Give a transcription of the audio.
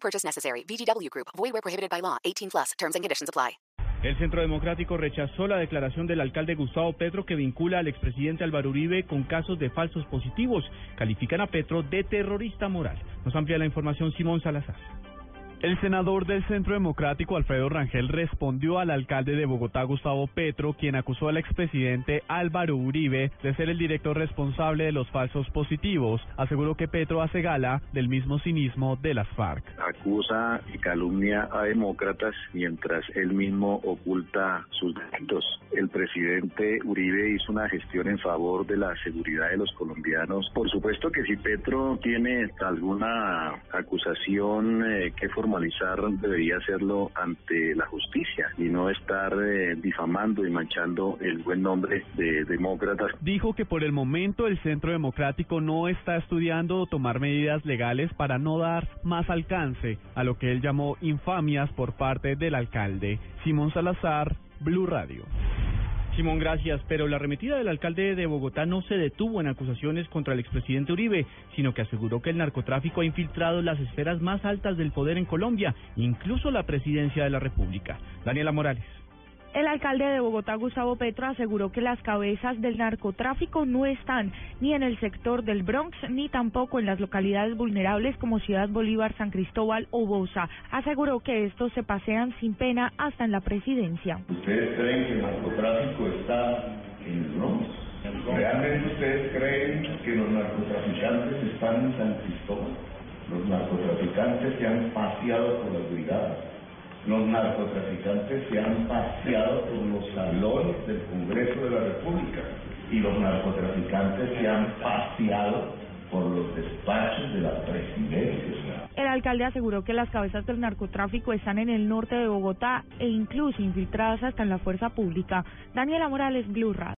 Purchase necessary. VGW Group. Void where prohibited by law. 18 plus. Terms and conditions apply. El Centro Democrático rechazó la declaración del alcalde Gustavo Petro que vincula al expresidente Álvaro Uribe con casos de falsos positivos. Califican a Petro de terrorista moral. Nos amplía la información Simón Salazar. El senador del Centro Democrático, Alfredo Rangel, respondió al alcalde de Bogotá, Gustavo Petro, quien acusó al expresidente Álvaro Uribe de ser el director responsable de los falsos positivos. Aseguró que Petro hace gala del mismo cinismo de las FARC. Acusa y calumnia a demócratas mientras él mismo oculta sus delitos. El presidente Uribe hizo una gestión en favor de la seguridad de los colombianos. Por supuesto que si Petro tiene alguna acusación eh, que formalizar, debería hacerlo ante la justicia y no estar eh, difamando y manchando el buen nombre de demócratas. Dijo que por el momento el Centro Democrático no está estudiando tomar medidas legales para no dar más alcance a lo que él llamó infamias por parte del alcalde. Simón Salazar, Blue Radio. Simón, gracias. Pero la arremetida del alcalde de Bogotá no se detuvo en acusaciones contra el expresidente Uribe, sino que aseguró que el narcotráfico ha infiltrado las esferas más altas del poder en Colombia, incluso la presidencia de la República. Daniela Morales. El alcalde de Bogotá, Gustavo Petro, aseguró que las cabezas del narcotráfico no están ni en el sector del Bronx ni tampoco en las localidades vulnerables como Ciudad Bolívar, San Cristóbal o Bosa. Aseguró que estos se pasean sin pena hasta en la presidencia. ¿Ustedes creen que el narcotráfico está en el Bronx? ¿Realmente ustedes creen que los narcotraficantes están en San Cristóbal? Los narcotraficantes se han paseado por las brigadas los narcotraficantes se han paseado por los salones del Congreso de la República y los narcotraficantes se han paseado por los despachos de la presidencia. El alcalde aseguró que las cabezas del narcotráfico están en el norte de Bogotá e incluso infiltradas hasta en la fuerza pública. Daniela Morales, Blue Radio.